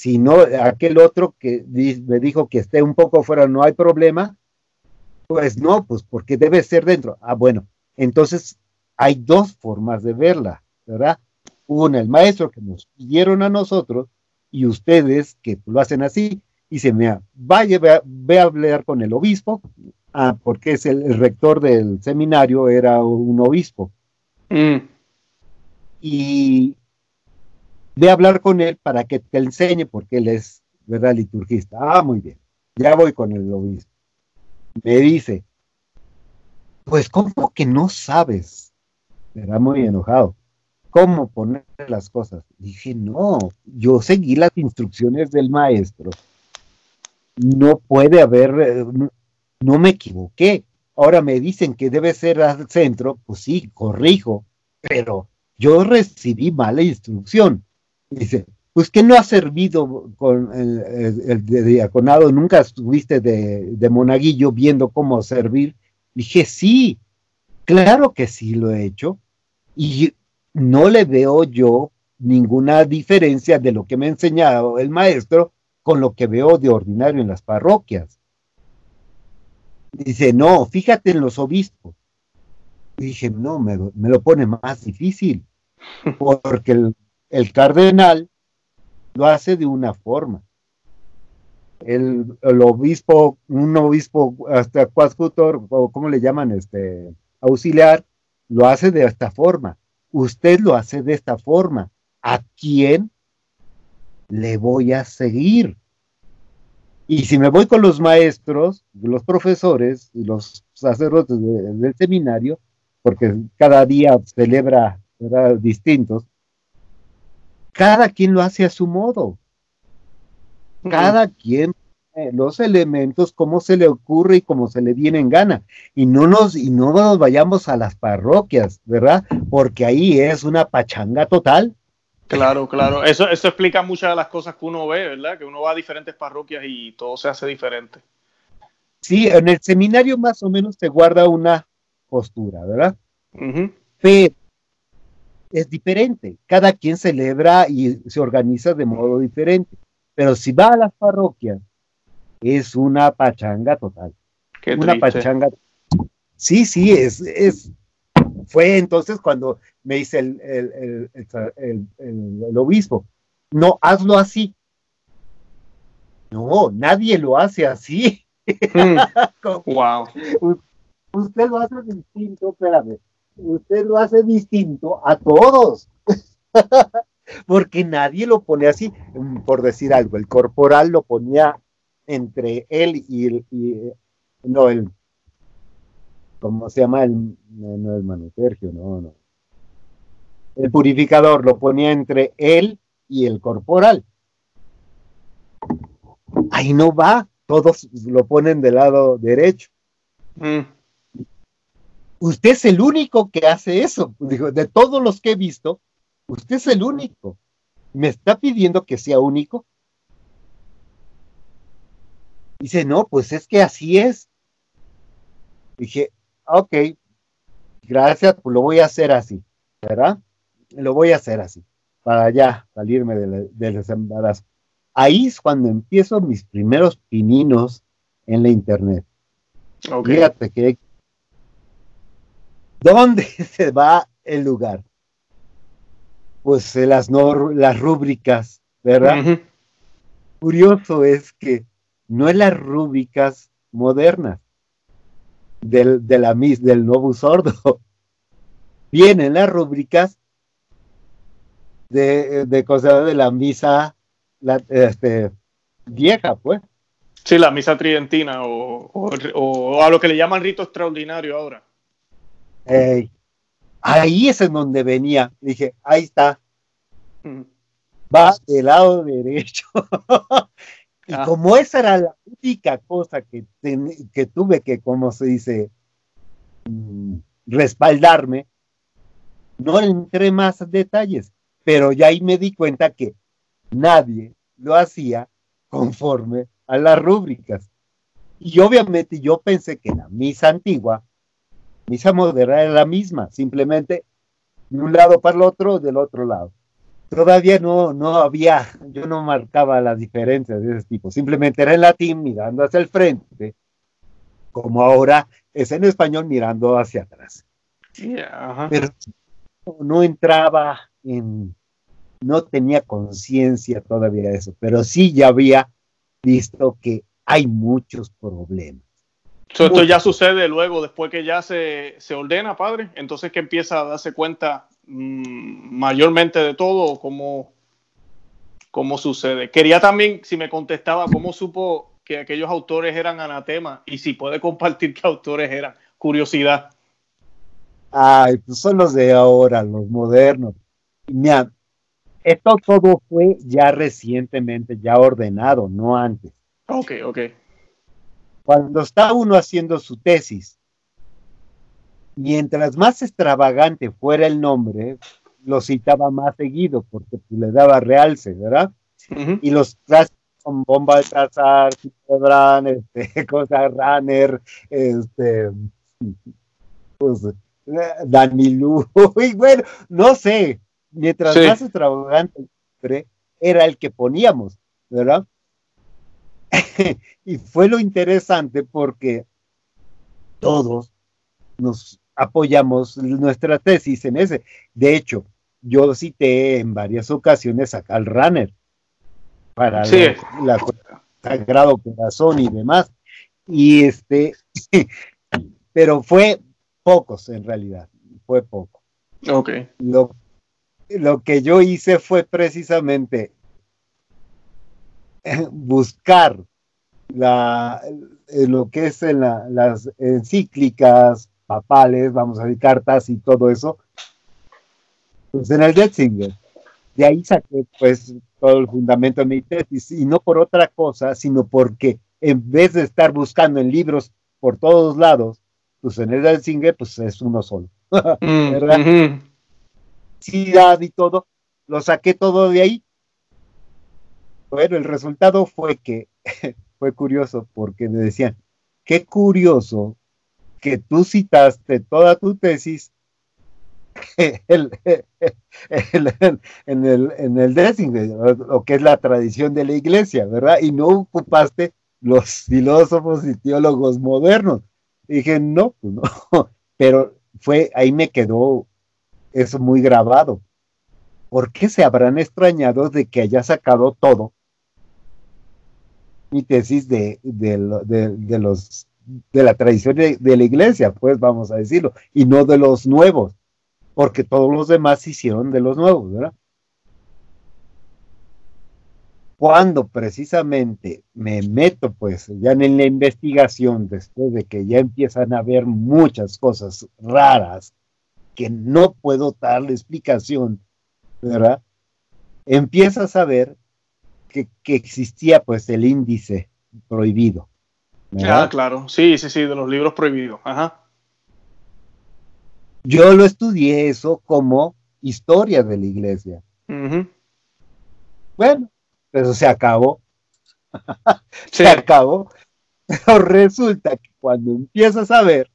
si no, aquel otro que me dijo que esté un poco fuera, no hay problema, pues no, pues porque debe ser dentro. Ah, bueno, entonces hay dos formas de verla, ¿verdad? Una, el maestro que nos pidieron a nosotros y ustedes que lo hacen así, y se me vaya, ve, a hablar con el obispo, ah, porque es el, rector del seminario, era un obispo. Mm. Y a hablar con él para que te enseñe, porque él es, ¿verdad?, liturgista. Ah, muy bien, ya voy con el obispo me dice, pues ¿cómo que no sabes? Era muy enojado. ¿Cómo poner las cosas? Dije, no, yo seguí las instrucciones del maestro. No puede haber, eh, no, me equivoqué. Ahora me dicen que debe ser al centro, pues sí, corrijo, pero yo recibí mala instrucción. Dice, pues que no ha servido con el, diaconado, nunca estuviste de, monaguillo viendo cómo servir. Dije, sí, claro que sí lo he hecho. Y no le veo yo ninguna diferencia de lo que me ha enseñado el maestro con lo que veo de ordinario en las parroquias. Dice, no, fíjate en los obispos. dije, no, me, lo pone más difícil, <laughs> porque el, el cardenal lo hace de una forma. El, obispo, un obispo hasta cuascutor, o como le llaman, este, auxiliar, lo hace de esta forma. Usted lo hace de esta forma. ¿A quién le voy a seguir? Y si me voy con los maestros, los profesores los sacerdotes del seminario, porque cada día celebra distintos, cada quien lo hace a su modo. Cada quien los elementos como se le ocurre y como se le viene en gana. Y no nos, y no nos vayamos a las parroquias, ¿verdad? Porque ahí es una pachanga total. Claro, claro. Eso, eso explica muchas de las cosas que uno ve, ¿verdad? Que uno va a diferentes parroquias y todo se hace diferente. Sí, en el seminario más o menos se guarda una postura, ¿verdad? Pero es diferente. Cada quien celebra y se organiza de modo diferente. Pero si va a las parroquias, es una pachanga total. una pachanga. Sí, sí, es, es. Fue entonces cuando me dice el, el, obispo, no, hazlo así. No, nadie lo hace así. <laughs> wow. <laughs> Usted lo hace distinto, espérame usted lo hace distinto a todos. <laughs> Porque nadie lo pone así, por decir algo. El corporal lo ponía entre él y el. no, el. ¿cómo se llama? El, no, el manutergio, no, no. El purificador lo ponía entre él y el corporal. Ahí no va, todos lo ponen del lado derecho. Mm. Usted es el único que hace eso. Digo, de todos los que he visto, usted es el único. ¿Me está pidiendo que sea único? Dice, no, pues es que así es. Dije, ok, gracias, pues lo voy a hacer así, ¿verdad? Lo voy a hacer así, para ya salirme del, del embarazo. Ahí es cuando empiezo mis primeros pininos en la internet. Fíjate que ¿Dónde <laughs> se va el lugar? Pues las, las rúbricas, ¿verdad? Curioso es que no es las rúbricas modernas del, de la, del nuevo sordo. <laughs> Vienen las rúbricas de, de cosas de la misa este, vieja, pues. Sí, la misa tridentina o, o, a lo que le llaman rito extraordinario ahora. Ahí es en donde venía. Dije, ahí está. Va del lado derecho. <laughs> y ah. como esa era la única cosa que, que tuve que, como se dice, mm, respaldarme, no entré más detalles, pero ya ahí me di cuenta que nadie lo hacía conforme a las rúbricas. Y obviamente yo pensé que la misa antigua, misa moderna era la misma, simplemente de un lado para el otro, del otro lado. Todavía no, no había, yo no marcaba las diferencias de ese tipo, simplemente era en latín mirando hacia el frente, como ahora es en español mirando hacia atrás. Pero no entraba en, no tenía conciencia todavía de eso, pero sí ya había visto que hay muchos problemas. Esto ya sucede luego, después que ya se, ordena, padre, entonces que empieza a darse cuenta mm, mayormente de todo, cómo, cómo sucede. Quería también, si me contestaba, cómo supo que aquellos autores eran anatema y si puede compartir qué autores eran. Curiosidad. Ay, pues son los de ahora, los modernos. Mira, esto todo fue ya recientemente, ya ordenado, no antes. Ok, ok. Cuando está uno haciendo su tesis, mientras más extravagante fuera el nombre, lo citaba más seguido porque le daba realce, ¿verdad? Y los con bomba de trazar, este, <laughs> cosa runner, este, pues, Dani <laughs> y bueno, no sé, mientras más extravagante era el que poníamos, ¿verdad? <laughs> y fue lo interesante porque todos nos apoyamos nuestra tesis en ese. De hecho, yo cité en varias ocasiones a Carl Runner para la, Sagrado Corazón y demás. Y este, <laughs> pero fue pocos en realidad, fue poco. Ok. Lo lo que yo hice fue precisamente <laughs> buscar la, lo que es en las encíclicas papales, vamos a decir, cartas y todo eso, pues en el Getzinger. De ahí saqué pues todo el fundamento de mi tesis, y no por otra cosa, sino porque en vez de estar buscando en libros por todos lados, pues en el Getzinger pues es uno solo. <laughs> Mm, ¿Verdad? y todo, lo saqué todo de ahí. Bueno, el resultado fue que <laughs> fue curioso porque me decían, qué curioso que tú citaste toda tu tesis <laughs> en el, en el lo que es la tradición de la iglesia, ¿verdad? Y no ocupaste los filósofos y teólogos modernos. dije, no, pues no, <laughs> pero fue, ahí me quedó es muy grabado. ¿Por qué se habrán extrañado de que haya sacado todo mi tesis de, de, los de la tradición de, la iglesia, pues vamos a decirlo, y no de los nuevos, porque todos los demás se hicieron de los nuevos, ¿verdad? cuando precisamente me meto pues ya en la investigación, después de que ya empiezan a ver muchas cosas raras que no puedo darle explicación, ¿verdad? Empiezas a ver que, existía pues el índice prohibido. Ah, claro, sí, sí, sí, de los libros prohibidos, ajá. Yo lo estudié eso como historia de la iglesia. Bueno, eso se acabó. <laughs> se acabó. <laughs> Pero resulta que cuando empiezas a ver,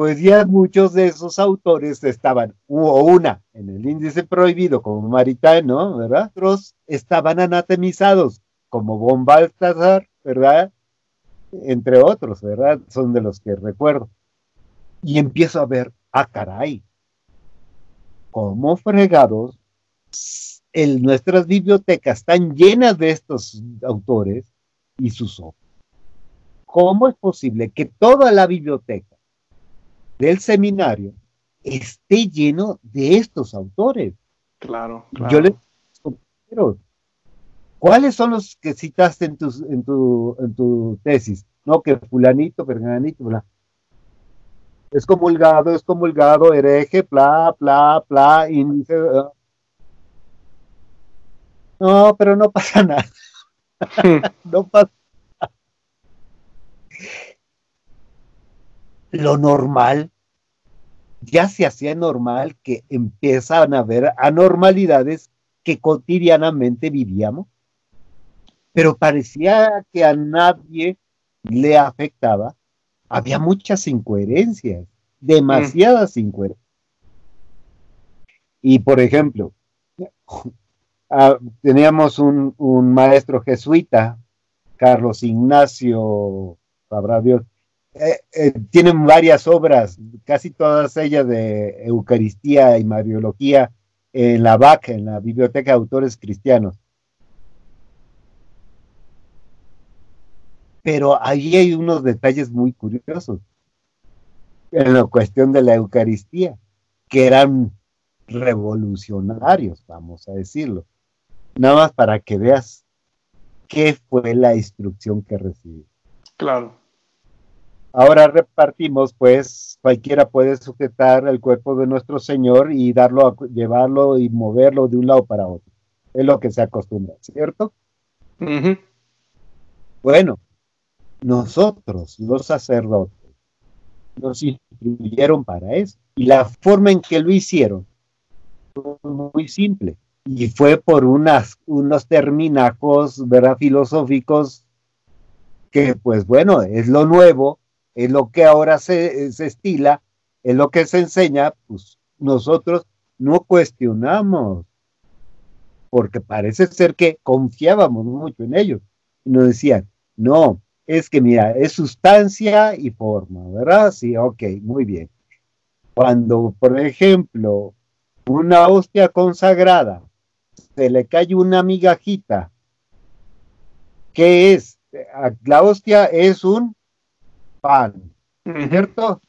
pues ya muchos de esos autores estaban, o una, en el índice prohibido, como Maritano, ¿verdad? Otros estaban anatemizados, como Von Balthasar, ¿verdad? Entre otros, ¿verdad? Son de los que recuerdo. Y empiezo a ver, ah, caray, como fregados en nuestras bibliotecas están llenas de estos autores y sus obras. ¿Cómo es posible que toda la biblioteca del seminario esté lleno de estos autores? Claro, claro. Yo les ¿cuáles son los que citaste en tu, en tu, en tu tesis? No, que fulanito, perganito, bla. Es comulgado, es comulgado, hereje, bla, bla, bla, índice. No, pero no pasa nada. <laughs> no pasa nada. Lo normal, ya se hacía normal que empiezan a haber anormalidades que cotidianamente vivíamos, pero parecía que a nadie le afectaba. Había muchas incoherencias, demasiadas incoherencias. Y por ejemplo, Ah, teníamos un, maestro jesuita, Carlos Ignacio, sabrá Dios, eh, eh, tienen varias obras, casi todas ellas de Eucaristía y Mariología en la BAC, en la Biblioteca de Autores Cristianos. Pero ahí hay unos detalles muy curiosos en la cuestión de la Eucaristía, que eran revolucionarios, vamos a decirlo nada más para que veas qué fue la instrucción que recibí. Claro. Ahora repartimos, pues cualquiera puede sujetar el cuerpo de nuestro Señor y darlo, a, llevarlo y moverlo de un lado para otro. Es lo que se acostumbra, ¿cierto? Bueno, nosotros, los sacerdotes, nos instruyeron para eso. Y la forma en que lo hicieron fue muy simple y fue por unas, unos terminajos ¿verdad? filosóficos que pues bueno, es lo nuevo, es lo que ahora se, se estila, es lo que se enseña, pues nosotros no cuestionamos, porque parece ser que confiábamos mucho en ellos. Y nos decían, no, es que mira, es sustancia y forma, ¿verdad? Sí, ok, muy bien. Cuando, por ejemplo, una hostia consagrada se le cae una migajita. ¿Qué es? La hostia es un pan, ¿cierto?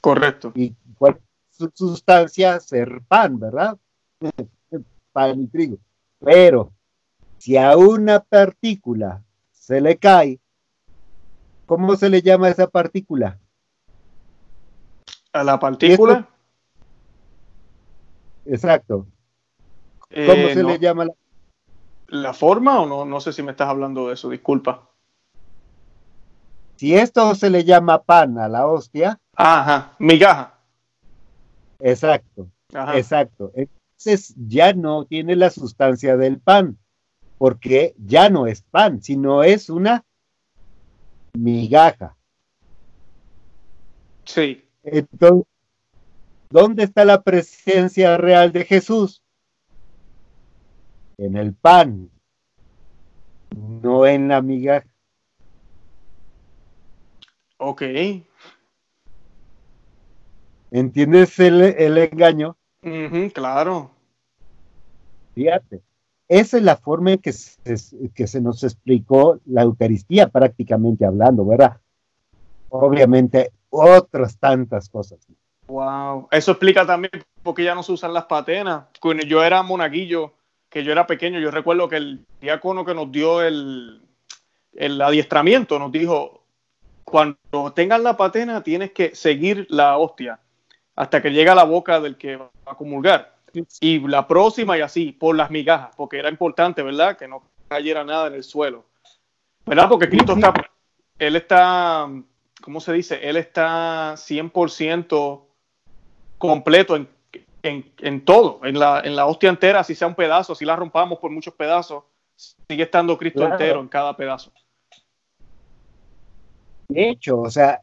Correcto. Y cuál su sustancia ser pan, ¿verdad? <laughs> pan y trigo. Pero si a una partícula se le cae, ¿cómo se le llama esa partícula? ¿A la partícula? Exacto. ¿Cómo eh, se le llama la... forma o no? No sé si me estás hablando de eso, disculpa. Si esto se le llama pan a la hostia. Ajá, migaja. Exacto, exacto. Entonces ya no tiene la sustancia del pan, porque ya no es pan, sino es una migaja. Sí. Entonces, ¿dónde está la presencia real de Jesús? en el pan, no en la migaja. Ok. ¿Entiendes el, engaño? claro. Fíjate, esa es la forma en que se, que se nos explicó la Eucaristía prácticamente hablando, ¿verdad? Obviamente otras tantas cosas. Wow, eso explica también por qué ya no se usan las patenas. Cuando yo era monaguillo, que yo era pequeño, yo recuerdo que el diácono que nos dio el, el adiestramiento nos dijo, cuando tengas la patena tienes que seguir la hostia hasta que llega a la boca del que va a comulgar. Y la próxima y así, por las migajas, porque era importante, ¿verdad? Que no cayera nada en el suelo. ¿Verdad? Porque Cristo está, él está, ¿cómo se dice? Él está 100% completo en, en, todo, en la, en la hostia entera, si sea un pedazo, si la rompamos por muchos pedazos, sigue estando Cristo entero en cada pedazo. De hecho, o sea,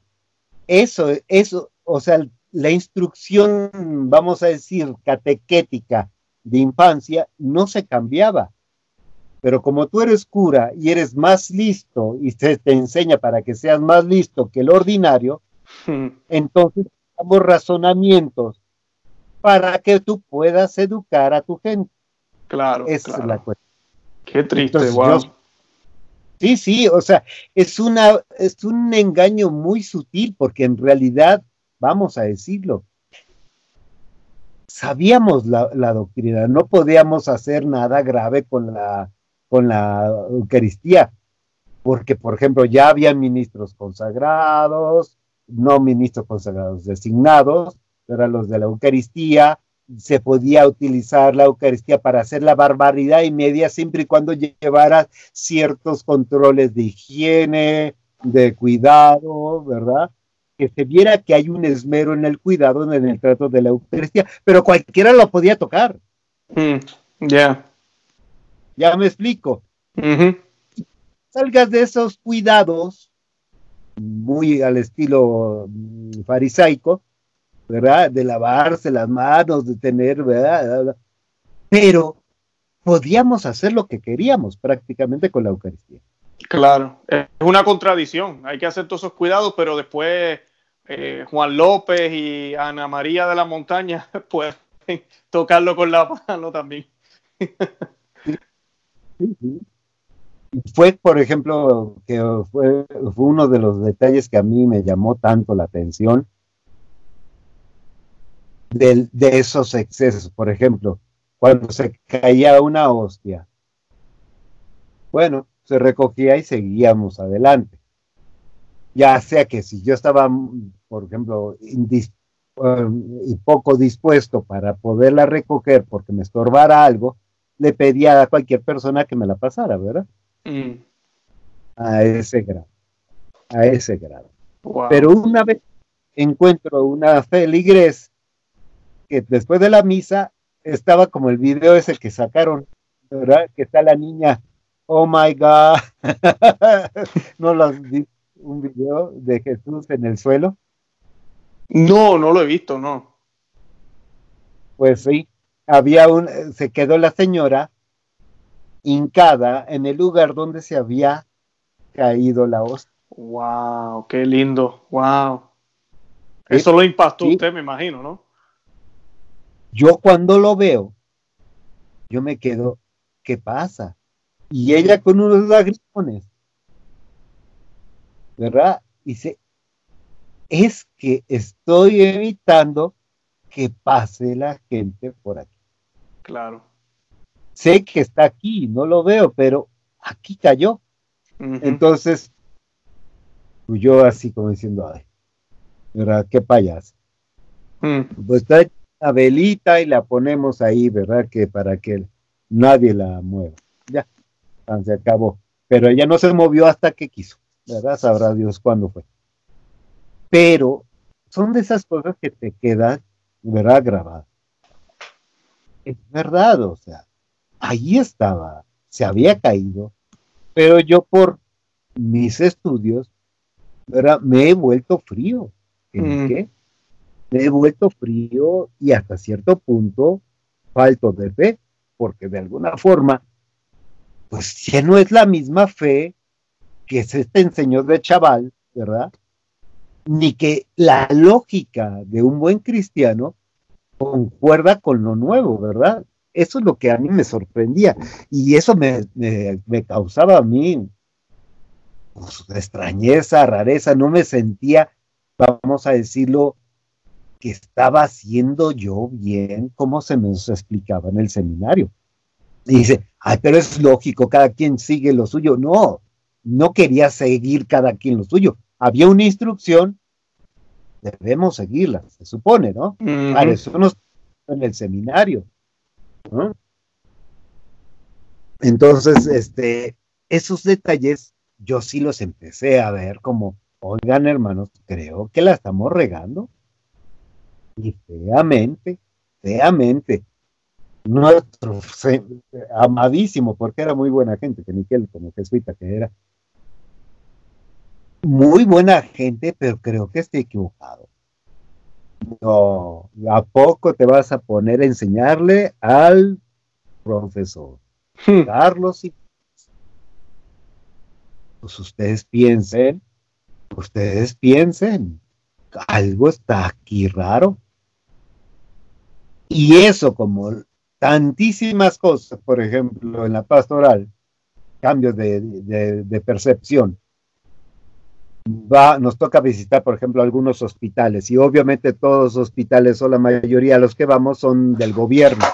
eso, eso, o sea, la instrucción, vamos a decir, catequética de infancia no se cambiaba. Pero como tú eres cura y eres más listo y se te enseña para que seas más listo que el ordinario, hmm. <laughs> entonces damos razonamientos para que tú puedas educar a tu gente. Claro. Esa es la cuestión. Qué triste, sí, sí, o sea, es, una, es un engaño muy sutil porque en realidad, vamos a decirlo, sabíamos la, la, doctrina, no podíamos hacer nada grave con la, con la Eucaristía, porque, por ejemplo, ya había ministros consagrados, no ministros consagrados designados, eran los de la Eucaristía, se podía utilizar la Eucaristía para hacer la barbaridad y media siempre y cuando llevara ciertos controles de higiene, de cuidado, ¿verdad? Que se viera que hay un esmero en el cuidado en el trato de la Eucaristía, pero cualquiera lo podía tocar. Mm, ya. Ya me explico. Salgas de esos cuidados, muy al estilo mm, farisaico, ¿verdad? De lavarse las manos, de tener, ¿verdad? Pero podíamos hacer lo que queríamos prácticamente con la Eucaristía. Claro, es una contradicción. Hay que hacer todos esos cuidados, pero después eh, Juan López y Ana María de la Montaña <laughs> pueden tocarlo con la mano también. Fue, por ejemplo, que fue, fue uno de los detalles que a mí me llamó tanto la atención de, esos excesos. Por ejemplo, cuando se caía una hostia, bueno, se recogía y seguíamos adelante. Ya sea que si yo estaba, por ejemplo, um, y poco dispuesto para poderla recoger porque me estorbara algo, le pedía a cualquier persona que me la pasara, ¿verdad? Mm. A ese grado. A ese grado. Pero una vez encuentro una feligres que después de la misa estaba como el video ese que sacaron, ¿verdad? Que está la niña, oh my God, <laughs> ¿no lo vi? Un video de Jesús en el suelo. No, no lo he visto, no. Pues sí, había un, se quedó la señora hincada en el lugar donde se había caído la hostia. Wow, qué lindo, wow. Eso lo impactó usted, me imagino, ¿no? Yo cuando lo veo, yo me quedo, ¿qué pasa? Y ella con unos lagrimones, ¿verdad? Dice, es que estoy evitando que pase la gente por aquí. Claro. Sé que está aquí, no lo veo, pero aquí cayó. Entonces, pues yo así como diciendo, ay, ¿verdad? Qué payaso. Mm. Pues está velita y la ponemos ahí, ¿verdad? Que para que nadie la mueva. Ya, se acabó. Pero ella no se movió hasta que quiso, ¿verdad? Sabrá Dios cuándo fue. Pero son de esas cosas que te quedan, ¿verdad? Grabadas. Es verdad, o sea, ahí estaba, se había caído, pero yo por mis estudios, ¿verdad? Me he vuelto frío. ¿En mm. qué? Me he vuelto frío y hasta cierto punto falto de fe, porque de alguna forma, pues ya no es la misma fe que se te enseñó de chaval, ¿verdad? Ni que la lógica de un buen cristiano concuerda con lo nuevo, ¿verdad? Eso es lo que a mí me sorprendía y eso me, causaba a mí pues, extrañeza, rareza, no me sentía, vamos a decirlo, estaba haciendo yo bien como se me explicaba en el seminario. Y dice, ay, pero es lógico, cada quien sigue lo suyo. No, no quería seguir cada quien lo suyo. Había una instrucción, debemos seguirla, se supone, ¿no? Para eso nos en el seminario. ¿no? Entonces, este, esos detalles yo sí los empecé a ver como, oigan hermanos, creo que la estamos regando. Y feamente, feamente. Nuestro amadísimo, porque era muy buena gente, que Miquel, como jesuita que era. Muy buena gente, pero creo que estoy equivocado. No, ¿a poco te vas a poner a enseñarle al profesor? Hmm. Carlos y pues ustedes piensen, ustedes piensen, algo está aquí raro. Y eso, como tantísimas cosas, por ejemplo, en la pastoral, cambios de, percepción, va, nos toca visitar, por ejemplo, algunos hospitales, y obviamente todos los hospitales o la mayoría de los que vamos son del gobierno.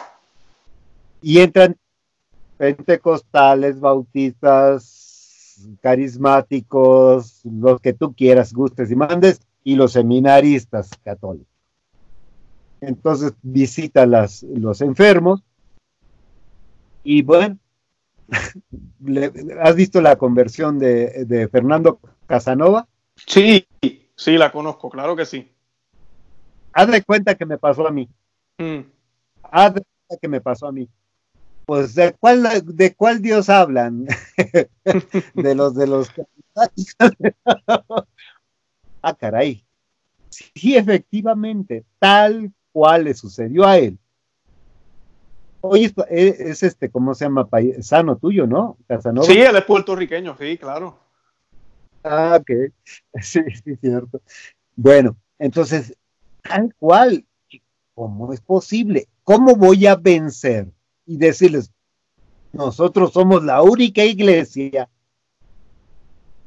Y entran pentecostales, bautistas, carismáticos, los que tú quieras, gustes y mandes, y los seminaristas católicos. Entonces visita las, los enfermos y bueno, <laughs> ¿has visto la conversión de, Fernando Casanova? Sí, sí, la conozco, claro que sí. Haz de cuenta que me pasó a mí. Mm. Haz de cuenta que me pasó a mí pues de cuál de cuál Dios hablan <laughs> de los de los <laughs> ah caray sí efectivamente tal cual le sucedió a él. Oye es, este cómo se llama sano tuyo no Casanova. Sí él es puertorriqueño sí claro. Ah ok. <laughs> Sí sí cierto. Bueno entonces tal cual cómo es posible cómo voy a vencer y decirles, nosotros somos la única iglesia,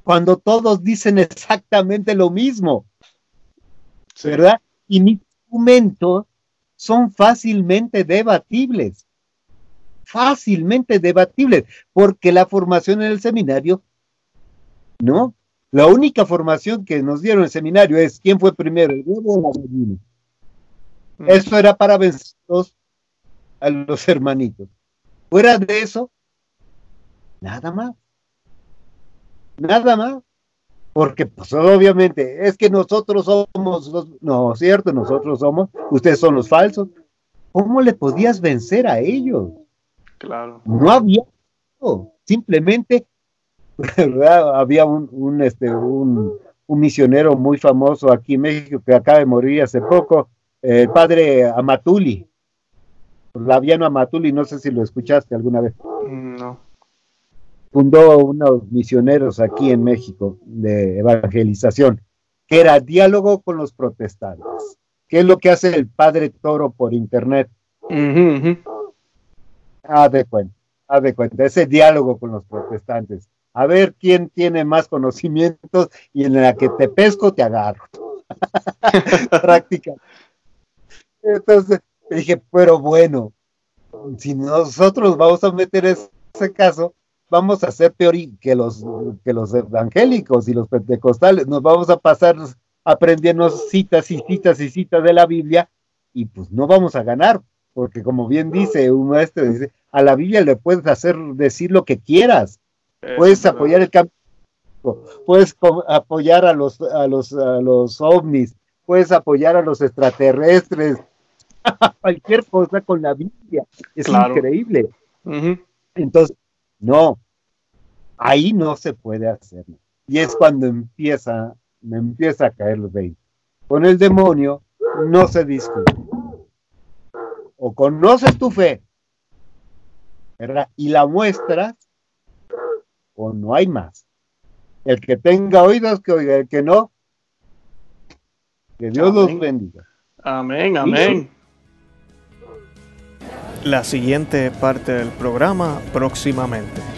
cuando todos dicen exactamente lo mismo, ¿verdad? Y mis son fácilmente debatibles, fácilmente debatibles, porque la formación en el seminario, ¿no? La única formación que nos dieron en el seminario es quién fue primero, el huevo o la gallina. Mm. Eso era para vencerlos a los hermanitos. Fuera de eso, nada más. Nada más. Porque, pues, obviamente, es que nosotros somos los, no, cierto, nosotros somos, ustedes son los falsos. ¿Cómo le podías vencer a ellos? Claro. No había, simplemente, <laughs> había un, un, este, un, un misionero muy famoso aquí en México que acaba de morir hace poco, el padre Amatuli, Laviano Amatuli, no sé si lo escuchaste alguna vez. Fundó unos misioneros aquí en México de evangelización, que era diálogo con los protestantes. ¿Qué es lo que hace el padre Toro por internet? Haz de cuenta, haz de cuenta, ese diálogo con los protestantes. A ver quién tiene más conocimientos y en la que te pesco te agarro. <laughs> Práctica. Entonces, dije, pero bueno, si nosotros vamos a meter ese caso, vamos a ser peor que los, que los evangélicos y los pentecostales. Nos vamos a pasar aprendiendo citas y citas y citas de la Biblia y pues no vamos a ganar, porque como bien dice un maestro, dice, a la Biblia le puedes hacer decir lo que quieras. puedes apoyar el cambio, puedes apoyar a los, a los, a los ovnis, puedes apoyar a los extraterrestres, <laughs> cualquier cosa con la Biblia. Es increíble. Entonces, no, ahí no se puede hacer. Y es cuando empieza, me empieza a caer los 20. Con el demonio no se discute. O conoces tu fe, ¿verdad? Y la muestras, o no hay más. El que tenga oídos, que oiga, el que no, que Dios los bendiga. Amén, amén la siguiente parte del programa próximamente.